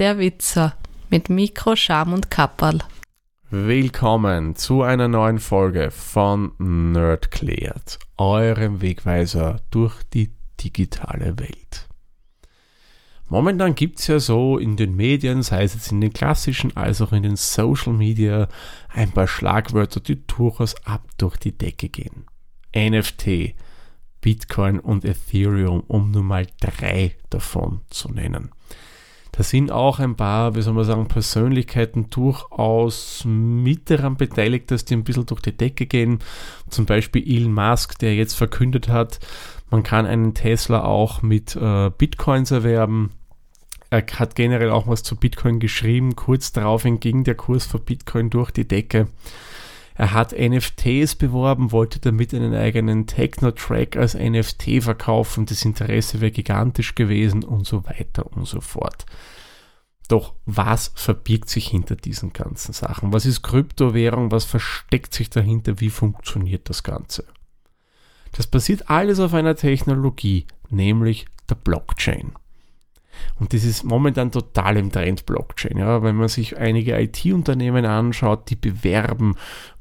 der Witzer mit Mikro, Scham und Kapperl. Willkommen zu einer neuen Folge von Nerdklärt, eurem Wegweiser durch die digitale Welt. Momentan gibt es ja so in den Medien, sei es jetzt in den klassischen als auch in den Social Media, ein paar Schlagwörter, die durchaus ab durch die Decke gehen. NFT, Bitcoin und Ethereum, um nur mal drei davon zu nennen. Da sind auch ein paar, wie soll man sagen, Persönlichkeiten durchaus mit daran beteiligt, dass die ein bisschen durch die Decke gehen. Zum Beispiel Elon Musk, der jetzt verkündet hat, man kann einen Tesla auch mit äh, Bitcoins erwerben. Er hat generell auch was zu Bitcoin geschrieben. Kurz daraufhin ging der Kurs für Bitcoin durch die Decke. Er hat NFTs beworben, wollte damit einen eigenen Techno-Track als NFT verkaufen. Das Interesse wäre gigantisch gewesen und so weiter und so fort. Doch was verbirgt sich hinter diesen ganzen Sachen? Was ist Kryptowährung? Was versteckt sich dahinter? Wie funktioniert das Ganze? Das basiert alles auf einer Technologie, nämlich der Blockchain. Und das ist momentan total im Trend Blockchain. Ja, wenn man sich einige IT-Unternehmen anschaut, die bewerben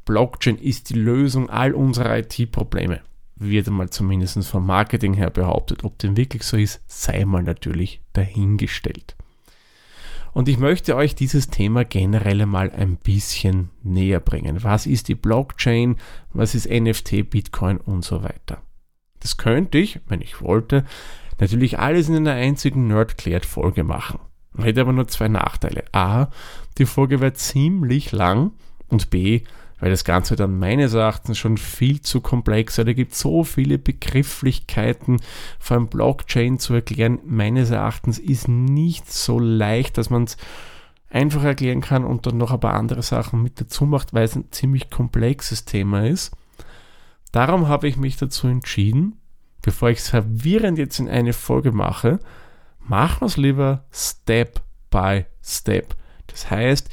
Blockchain ist die Lösung all unserer IT-Probleme. Wird einmal zumindest vom Marketing her behauptet. Ob dem wirklich so ist, sei mal natürlich dahingestellt. Und ich möchte euch dieses Thema generell mal ein bisschen näher bringen. Was ist die Blockchain? Was ist NFT, Bitcoin und so weiter? Das könnte ich, wenn ich wollte, natürlich alles in einer einzigen Nerd-Klärt-Folge machen. Hätte aber nur zwei Nachteile. A, die Folge wäre ziemlich lang und B, weil das Ganze dann meines Erachtens schon viel zu komplex ist. Da gibt es so viele Begrifflichkeiten, vor allem Blockchain zu erklären. Meines Erachtens ist nicht so leicht, dass man es einfach erklären kann und dann noch ein paar andere Sachen mit dazu macht, weil es ein ziemlich komplexes Thema ist. Darum habe ich mich dazu entschieden, bevor ich es verwirrend jetzt in eine Folge mache, machen wir es lieber Step by Step. Das heißt,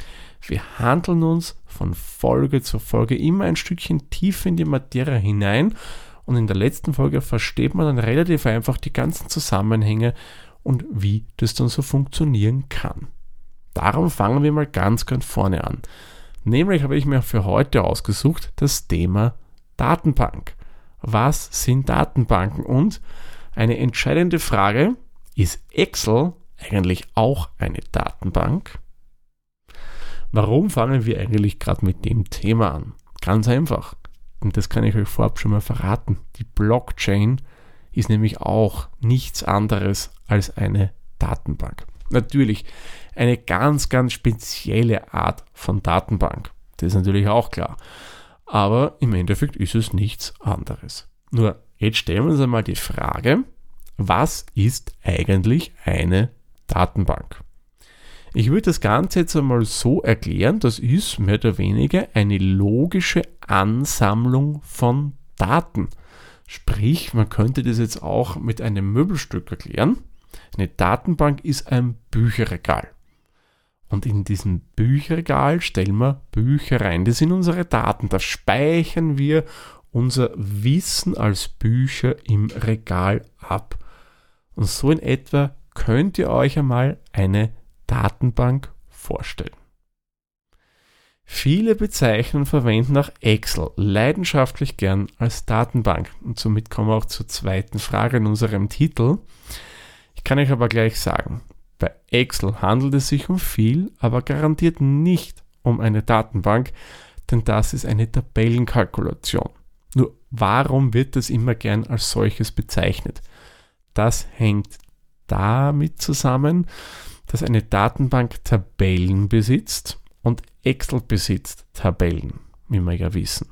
wir handeln uns von Folge zu Folge immer ein Stückchen tiefer in die Materie hinein und in der letzten Folge versteht man dann relativ einfach die ganzen Zusammenhänge und wie das dann so funktionieren kann. Darum fangen wir mal ganz, ganz vorne an. Nämlich habe ich mir für heute ausgesucht das Thema Datenbank. Was sind Datenbanken? Und eine entscheidende Frage, ist Excel eigentlich auch eine Datenbank? Warum fangen wir eigentlich gerade mit dem Thema an? Ganz einfach. Und das kann ich euch vorab schon mal verraten. Die Blockchain ist nämlich auch nichts anderes als eine Datenbank. Natürlich eine ganz, ganz spezielle Art von Datenbank. Das ist natürlich auch klar. Aber im Endeffekt ist es nichts anderes. Nur jetzt stellen wir uns einmal die Frage, was ist eigentlich eine Datenbank? Ich würde das Ganze jetzt einmal so erklären, das ist mehr oder weniger eine logische Ansammlung von Daten. Sprich, man könnte das jetzt auch mit einem Möbelstück erklären. Eine Datenbank ist ein Bücherregal. Und in diesem Bücherregal stellen wir Bücher rein. Das sind unsere Daten. Da speichern wir unser Wissen als Bücher im Regal ab. Und so in etwa könnt ihr euch einmal eine Datenbank vorstellen. Viele bezeichnen und verwenden auch Excel leidenschaftlich gern als Datenbank. Und somit kommen wir auch zur zweiten Frage in unserem Titel. Ich kann euch aber gleich sagen, bei Excel handelt es sich um viel, aber garantiert nicht um eine Datenbank, denn das ist eine Tabellenkalkulation. Nur warum wird das immer gern als solches bezeichnet? Das hängt damit zusammen, dass eine Datenbank Tabellen besitzt und Excel besitzt Tabellen, wie wir ja wissen.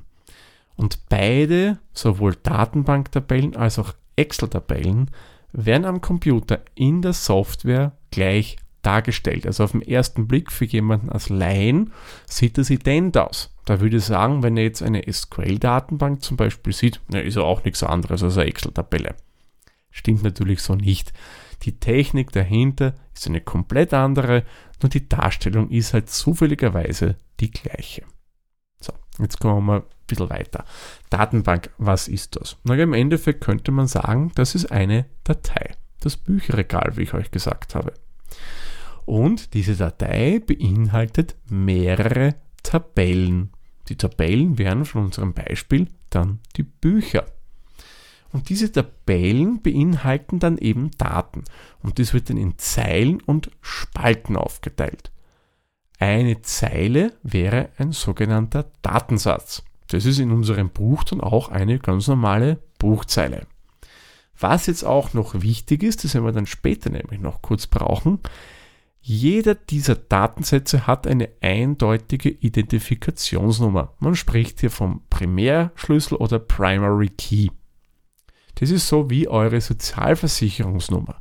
Und beide, sowohl Datenbanktabellen als auch Excel-Tabellen, werden am Computer in der Software gleich dargestellt. Also auf den ersten Blick für jemanden als Laien sieht das ident aus. Da würde ich sagen, wenn er jetzt eine SQL-Datenbank zum Beispiel sieht, ist er auch nichts anderes als eine Excel-Tabelle. Stimmt natürlich so nicht. Die Technik dahinter ist eine komplett andere, nur die Darstellung ist halt zufälligerweise die gleiche. So, jetzt kommen wir ein bisschen weiter. Datenbank, was ist das? Na, im Endeffekt könnte man sagen, das ist eine Datei. Das Bücherregal, wie ich euch gesagt habe. Und diese Datei beinhaltet mehrere Tabellen. Die Tabellen wären von unserem Beispiel dann die Bücher. Und diese Tabellen beinhalten dann eben Daten. Und das wird dann in Zeilen und Spalten aufgeteilt. Eine Zeile wäre ein sogenannter Datensatz. Das ist in unserem Buch dann auch eine ganz normale Buchzeile. Was jetzt auch noch wichtig ist, das werden wir dann später nämlich noch kurz brauchen, jeder dieser Datensätze hat eine eindeutige Identifikationsnummer. Man spricht hier vom Primärschlüssel oder Primary Key. Das ist so wie eure Sozialversicherungsnummer.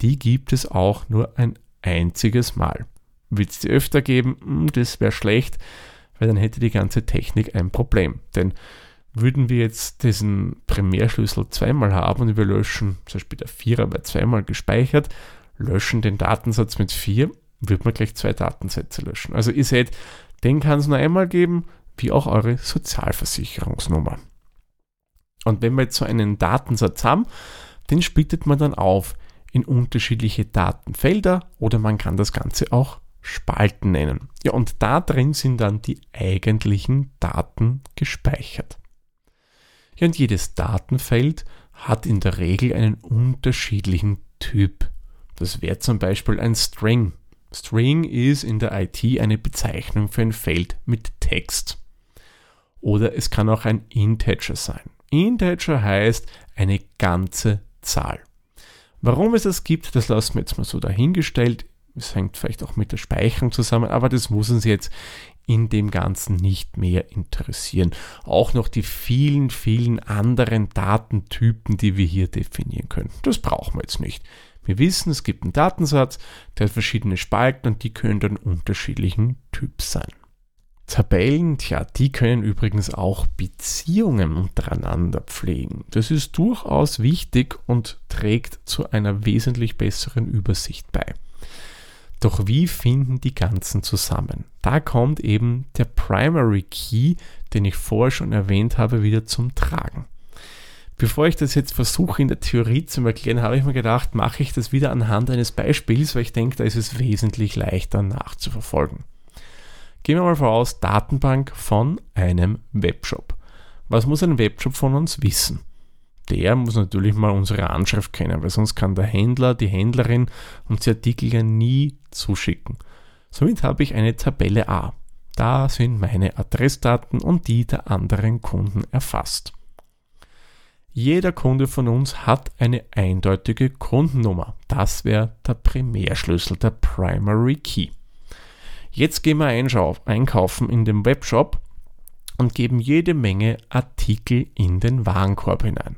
Die gibt es auch nur ein einziges Mal. Wird es die öfter geben? Hm, das wäre schlecht, weil dann hätte die ganze Technik ein Problem. Denn würden wir jetzt diesen Primärschlüssel zweimal haben und wir löschen, zum Beispiel der Vierer wird zweimal gespeichert, löschen den Datensatz mit 4, wird man gleich zwei Datensätze löschen. Also ihr seht, den kann es nur einmal geben, wie auch eure Sozialversicherungsnummer. Und wenn wir jetzt so einen Datensatz haben, den splittet man dann auf in unterschiedliche Datenfelder oder man kann das Ganze auch Spalten nennen. Ja, und da drin sind dann die eigentlichen Daten gespeichert. Ja, und jedes Datenfeld hat in der Regel einen unterschiedlichen Typ. Das wäre zum Beispiel ein String. String ist in der IT eine Bezeichnung für ein Feld mit Text. Oder es kann auch ein Integer sein. Integer heißt eine ganze Zahl. Warum es das gibt, das lassen wir jetzt mal so dahingestellt. Es hängt vielleicht auch mit der Speicherung zusammen, aber das muss uns jetzt in dem Ganzen nicht mehr interessieren. Auch noch die vielen, vielen anderen Datentypen, die wir hier definieren können. Das brauchen wir jetzt nicht. Wir wissen, es gibt einen Datensatz, der hat verschiedene Spalten und die können dann unterschiedlichen Typs sein. Tabellen, tja, die können übrigens auch Beziehungen untereinander pflegen. Das ist durchaus wichtig und trägt zu einer wesentlich besseren Übersicht bei. Doch wie finden die ganzen zusammen? Da kommt eben der Primary Key, den ich vorher schon erwähnt habe, wieder zum Tragen. Bevor ich das jetzt versuche in der Theorie zu erklären, habe ich mir gedacht, mache ich das wieder anhand eines Beispiels, weil ich denke, da ist es wesentlich leichter nachzuverfolgen. Gehen wir mal voraus, Datenbank von einem Webshop. Was muss ein Webshop von uns wissen? Der muss natürlich mal unsere Anschrift kennen, weil sonst kann der Händler, die Händlerin uns die Artikel ja nie zuschicken. Somit habe ich eine Tabelle A. Da sind meine Adressdaten und die der anderen Kunden erfasst. Jeder Kunde von uns hat eine eindeutige Kundennummer. Das wäre der Primärschlüssel, der Primary Key. Jetzt gehen wir einkaufen in dem Webshop und geben jede Menge Artikel in den Warenkorb hinein.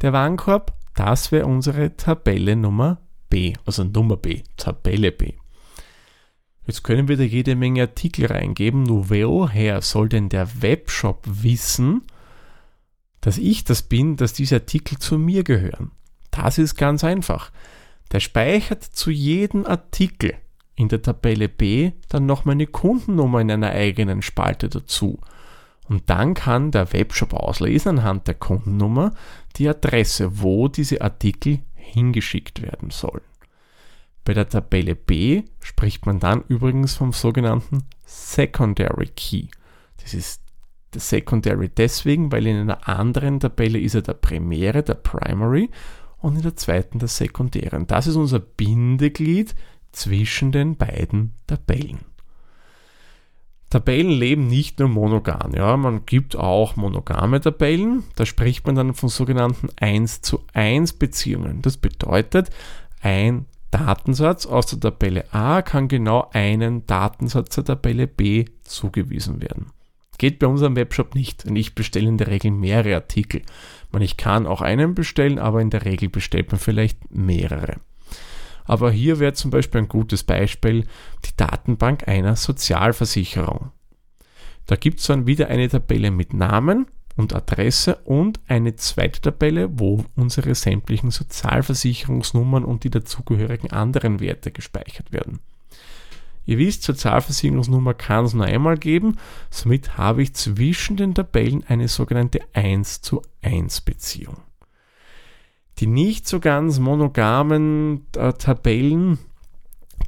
Der Warenkorb, das wäre unsere Tabelle Nummer B, also Nummer B, Tabelle B. Jetzt können wir da jede Menge Artikel reingeben, nur woher soll denn der Webshop wissen, dass ich das bin, dass diese Artikel zu mir gehören. Das ist ganz einfach. Der speichert zu jedem Artikel in der Tabelle B dann noch meine Kundennummer in einer eigenen Spalte dazu. Und dann kann der Webshop auslesen anhand der Kundennummer die Adresse, wo diese Artikel hingeschickt werden sollen. Bei der Tabelle B spricht man dann übrigens vom sogenannten Secondary Key. Das ist der Secondary deswegen, weil in einer anderen Tabelle ist er der Primäre, der Primary und in der zweiten der Sekundären. Das ist unser Bindeglied zwischen den beiden Tabellen. Tabellen leben nicht nur monogam, ja, man gibt auch monogame Tabellen, da spricht man dann von sogenannten 1 zu 1 Beziehungen. Das bedeutet, ein Datensatz aus der Tabelle A kann genau einen Datensatz der Tabelle B zugewiesen werden. Geht bei unserem Webshop nicht, denn ich bestelle in der Regel mehrere Artikel. Ich kann auch einen bestellen, aber in der Regel bestellt man vielleicht mehrere. Aber hier wäre zum Beispiel ein gutes Beispiel die Datenbank einer Sozialversicherung. Da gibt es dann wieder eine Tabelle mit Namen und Adresse und eine zweite Tabelle, wo unsere sämtlichen Sozialversicherungsnummern und die dazugehörigen anderen Werte gespeichert werden. Ihr wisst, Sozialversicherungsnummer kann es nur einmal geben, somit habe ich zwischen den Tabellen eine sogenannte 1 zu 1 Beziehung. Die nicht so ganz monogamen äh, Tabellen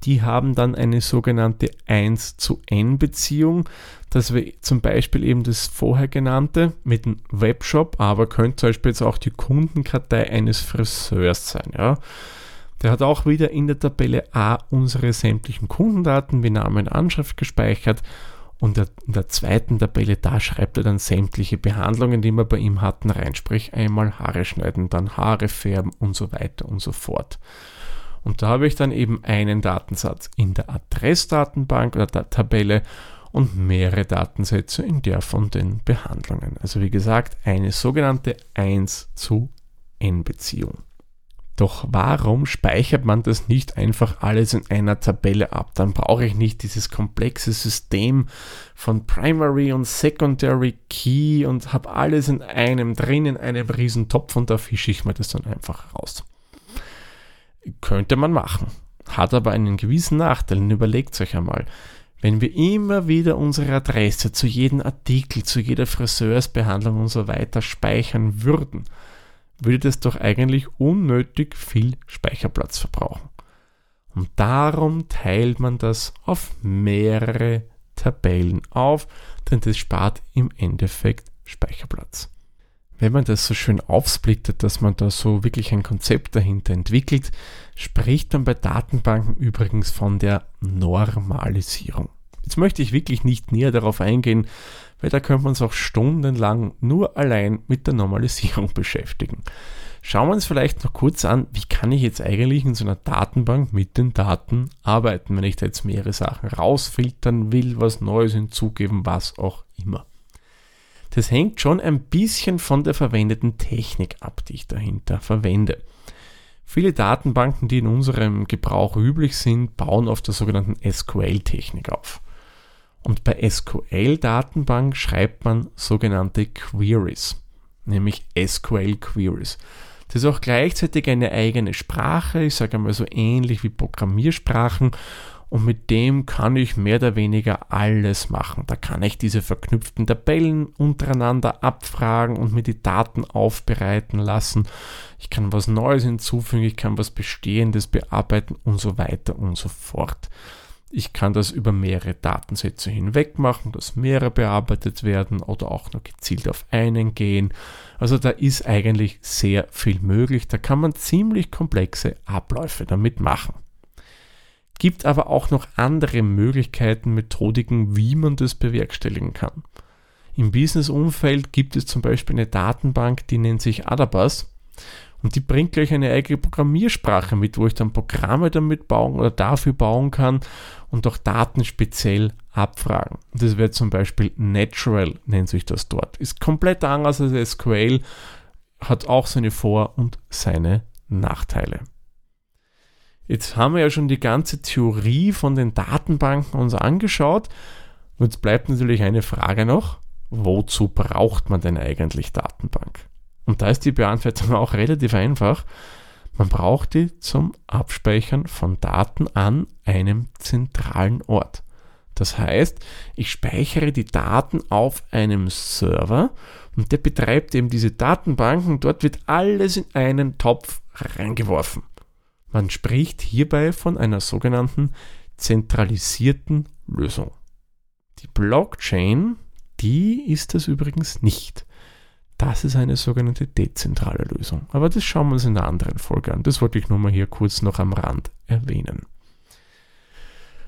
die haben dann eine sogenannte 1 zu N Beziehung, dass wir zum Beispiel eben das vorher genannte mit dem Webshop, aber könnte zum Beispiel jetzt auch die Kundenkartei eines Friseurs sein. Ja. Der hat auch wieder in der Tabelle A unsere sämtlichen Kundendaten wie Name und Anschrift gespeichert und in der zweiten Tabelle, da schreibt er dann sämtliche Behandlungen, die wir bei ihm hatten, rein. Sprich einmal Haare schneiden, dann Haare färben und so weiter und so fort. Und da habe ich dann eben einen Datensatz in der Adressdatenbank oder der Tabelle und mehrere Datensätze in der von den Behandlungen. Also wie gesagt, eine sogenannte 1 zu N Beziehung. Doch warum speichert man das nicht einfach alles in einer Tabelle ab? Dann brauche ich nicht dieses komplexe System von Primary und Secondary Key und habe alles in einem drin, in einem riesen Topf und da fische ich mir das dann einfach raus. Könnte man machen, hat aber einen gewissen Nachteil. Überlegt euch einmal. Wenn wir immer wieder unsere Adresse zu jedem Artikel, zu jeder Friseursbehandlung und so weiter speichern würden, würde das doch eigentlich unnötig viel Speicherplatz verbrauchen. Und darum teilt man das auf mehrere Tabellen auf, denn das spart im Endeffekt Speicherplatz. Wenn man das so schön aufsplittet, dass man da so wirklich ein Konzept dahinter entwickelt, spricht man bei Datenbanken übrigens von der Normalisierung. Jetzt möchte ich wirklich nicht näher darauf eingehen, weil da können wir uns auch stundenlang nur allein mit der Normalisierung beschäftigen. Schauen wir uns vielleicht noch kurz an, wie kann ich jetzt eigentlich in so einer Datenbank mit den Daten arbeiten, wenn ich da jetzt mehrere Sachen rausfiltern will, was Neues hinzugeben, was auch immer. Das hängt schon ein bisschen von der verwendeten Technik ab, die ich dahinter verwende. Viele Datenbanken, die in unserem Gebrauch üblich sind, bauen auf der sogenannten SQL-Technik auf. Und bei SQL-Datenbank schreibt man sogenannte Queries, nämlich SQL-Queries. Das ist auch gleichzeitig eine eigene Sprache, ich sage einmal so ähnlich wie Programmiersprachen und mit dem kann ich mehr oder weniger alles machen. Da kann ich diese verknüpften Tabellen untereinander abfragen und mir die Daten aufbereiten lassen. Ich kann was Neues hinzufügen, ich kann was Bestehendes bearbeiten und so weiter und so fort. Ich kann das über mehrere Datensätze hinweg machen, dass mehrere bearbeitet werden oder auch nur gezielt auf einen gehen. Also da ist eigentlich sehr viel möglich. Da kann man ziemlich komplexe Abläufe damit machen gibt aber auch noch andere Möglichkeiten, Methodiken, wie man das bewerkstelligen kann. Im Business-Umfeld gibt es zum Beispiel eine Datenbank, die nennt sich Adabas und die bringt gleich eine eigene Programmiersprache mit, wo ich dann Programme damit bauen oder dafür bauen kann und auch Daten speziell abfragen. Das wäre zum Beispiel Natural, nennt sich das dort. Ist komplett anders als SQL, hat auch seine Vor- und seine Nachteile. Jetzt haben wir ja schon die ganze Theorie von den Datenbanken uns angeschaut. Jetzt bleibt natürlich eine Frage noch. Wozu braucht man denn eigentlich Datenbank? Und da ist die Beantwortung auch relativ einfach. Man braucht die zum Abspeichern von Daten an einem zentralen Ort. Das heißt, ich speichere die Daten auf einem Server und der betreibt eben diese Datenbanken. Dort wird alles in einen Topf reingeworfen. Man spricht hierbei von einer sogenannten zentralisierten Lösung. Die Blockchain, die ist das übrigens nicht. Das ist eine sogenannte dezentrale Lösung. Aber das schauen wir uns in einer anderen Folge an. Das wollte ich nur mal hier kurz noch am Rand erwähnen.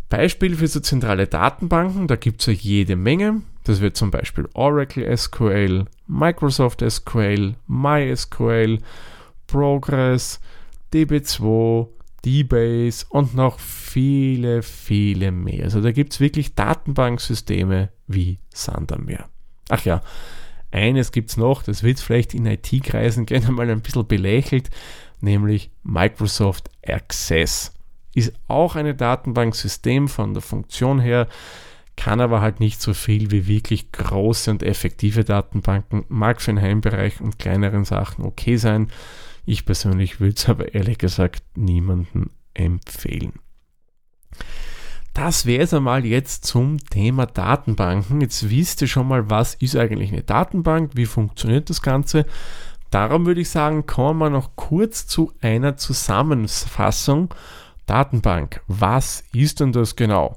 Beispiel für so zentrale Datenbanken, da gibt es ja jede Menge. Das wird zum Beispiel Oracle SQL, Microsoft SQL, MySQL, Progress, DB2, DBase und noch viele, viele mehr. Also da gibt es wirklich Datenbanksysteme wie Sandermeer. Ach ja, eines gibt es noch, das wird vielleicht in IT-Kreisen gerne mal ein bisschen belächelt, nämlich Microsoft Access. Ist auch ein Datenbanksystem von der Funktion her, kann aber halt nicht so viel wie wirklich große und effektive Datenbanken, mag für den Heimbereich und kleineren Sachen okay sein. Ich persönlich würde es aber ehrlich gesagt niemandem empfehlen. Das wäre es einmal jetzt zum Thema Datenbanken. Jetzt wisst ihr schon mal, was ist eigentlich eine Datenbank, wie funktioniert das Ganze. Darum würde ich sagen, kommen wir noch kurz zu einer Zusammenfassung Datenbank. Was ist denn das genau?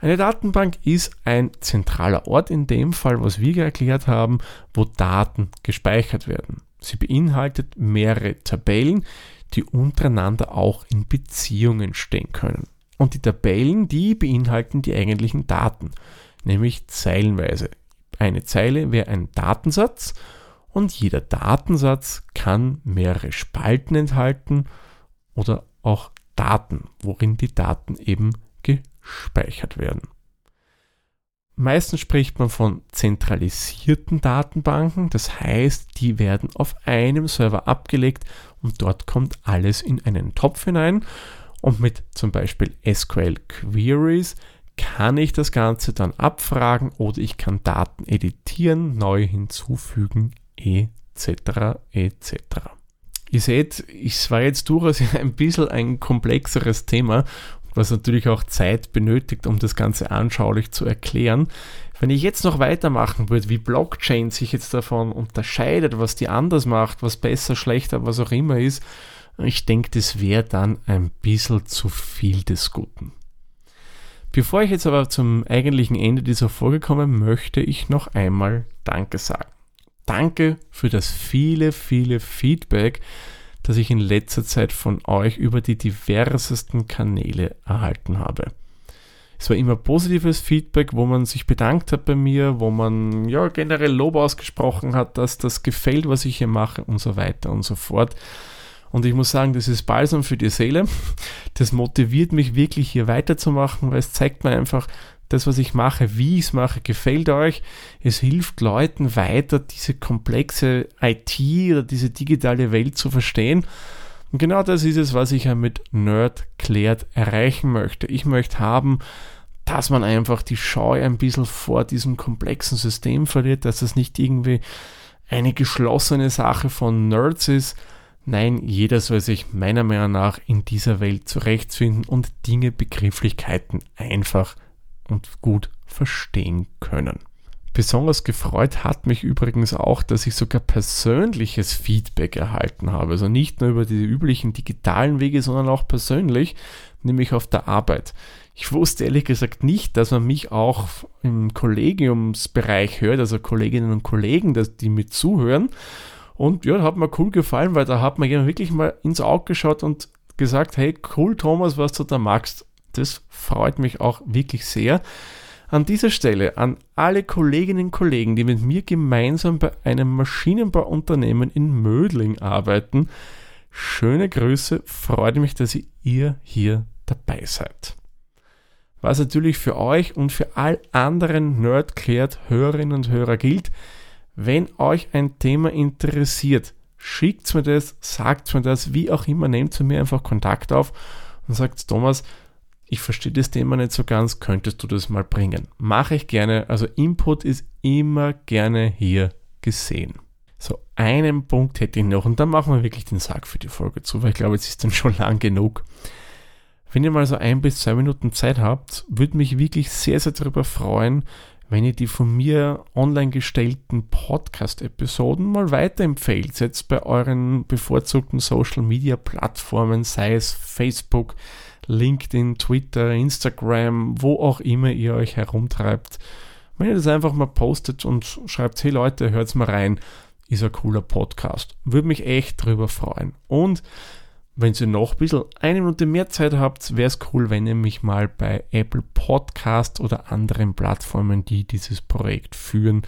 Eine Datenbank ist ein zentraler Ort in dem Fall, was wir erklärt haben, wo Daten gespeichert werden. Sie beinhaltet mehrere Tabellen, die untereinander auch in Beziehungen stehen können. Und die Tabellen, die beinhalten die eigentlichen Daten, nämlich zeilenweise. Eine Zeile wäre ein Datensatz und jeder Datensatz kann mehrere Spalten enthalten oder auch Daten, worin die Daten eben gespeichert werden. Meistens spricht man von zentralisierten Datenbanken, das heißt, die werden auf einem Server abgelegt und dort kommt alles in einen Topf hinein und mit zum Beispiel SQL Queries kann ich das Ganze dann abfragen oder ich kann Daten editieren, neu hinzufügen etc. etc. Ihr seht, es war jetzt durchaus ein bisschen ein komplexeres Thema, was natürlich auch Zeit benötigt, um das Ganze anschaulich zu erklären. Wenn ich jetzt noch weitermachen würde, wie Blockchain sich jetzt davon unterscheidet, was die anders macht, was besser, schlechter, was auch immer ist, ich denke, das wäre dann ein bisschen zu viel des Guten. Bevor ich jetzt aber zum eigentlichen Ende dieser Folge komme, möchte ich noch einmal Danke sagen. Danke für das viele, viele Feedback, das ich in letzter Zeit von euch über die diversesten Kanäle erhalten habe. Es war immer positives Feedback, wo man sich bedankt hat bei mir, wo man ja generell Lob ausgesprochen hat, dass das gefällt, was ich hier mache und so weiter und so fort. Und ich muss sagen, das ist balsam für die Seele. Das motiviert mich wirklich hier weiterzumachen, weil es zeigt mir einfach, das, was ich mache, wie ich es mache, gefällt euch. Es hilft Leuten weiter, diese komplexe IT oder diese digitale Welt zu verstehen. Und genau das ist es, was ich ja mit Nerd klärt erreichen möchte. Ich möchte haben, dass man einfach die Scheu ein bisschen vor diesem komplexen System verliert, dass es nicht irgendwie eine geschlossene Sache von Nerds ist. Nein, jeder soll sich meiner Meinung nach in dieser Welt zurechtfinden und Dinge, Begrifflichkeiten einfach und gut verstehen können. Besonders gefreut hat mich übrigens auch, dass ich sogar persönliches Feedback erhalten habe. Also nicht nur über die üblichen digitalen Wege, sondern auch persönlich, nämlich auf der Arbeit. Ich wusste ehrlich gesagt nicht, dass man mich auch im Kollegiumsbereich hört, also Kolleginnen und Kollegen, die mit zuhören. Und ja, hat mir cool gefallen, weil da hat man wirklich mal ins Auge geschaut und gesagt, hey, cool Thomas, was du da magst. Das freut mich auch wirklich sehr. An dieser Stelle an alle Kolleginnen und Kollegen, die mit mir gemeinsam bei einem Maschinenbauunternehmen in Mödling arbeiten, schöne Grüße, freut mich, dass ihr hier dabei seid. Was natürlich für euch und für all anderen Nerdklärt Hörerinnen und Hörer gilt, wenn euch ein Thema interessiert, schickt mir das, sagt mir das, wie auch immer, nehmt zu mir einfach Kontakt auf und sagt, Thomas, ich verstehe das Thema nicht so ganz, könntest du das mal bringen? Mache ich gerne, also Input ist immer gerne hier gesehen. So, einen Punkt hätte ich noch und dann machen wir wirklich den Sack für die Folge zu, weil ich glaube, jetzt ist dann schon lang genug. Wenn ihr mal so ein bis zwei Minuten Zeit habt, würde mich wirklich sehr, sehr darüber freuen, wenn ihr die von mir online gestellten Podcast-Episoden mal weiterempfehlt. Jetzt bei euren bevorzugten Social-Media-Plattformen, sei es Facebook, LinkedIn, Twitter, Instagram, wo auch immer ihr euch herumtreibt. Wenn ihr das einfach mal postet und schreibt, hey Leute, hört's mal rein, ist ein cooler Podcast. Würde mich echt drüber freuen. Und wenn ihr noch ein bisschen eine Minute mehr Zeit habt, wäre es cool, wenn ihr mich mal bei Apple Podcast oder anderen Plattformen, die dieses Projekt führen,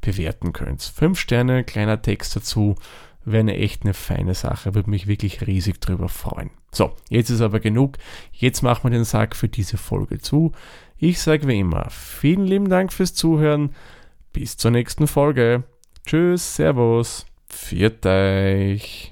bewerten könnt. Fünf Sterne, kleiner Text dazu, wäre eine echt eine feine Sache, würde mich wirklich riesig drüber freuen. So, jetzt ist aber genug. Jetzt machen wir den Sack für diese Folge zu. Ich sage wie immer, vielen lieben Dank fürs Zuhören. Bis zur nächsten Folge. Tschüss, Servus, viert euch.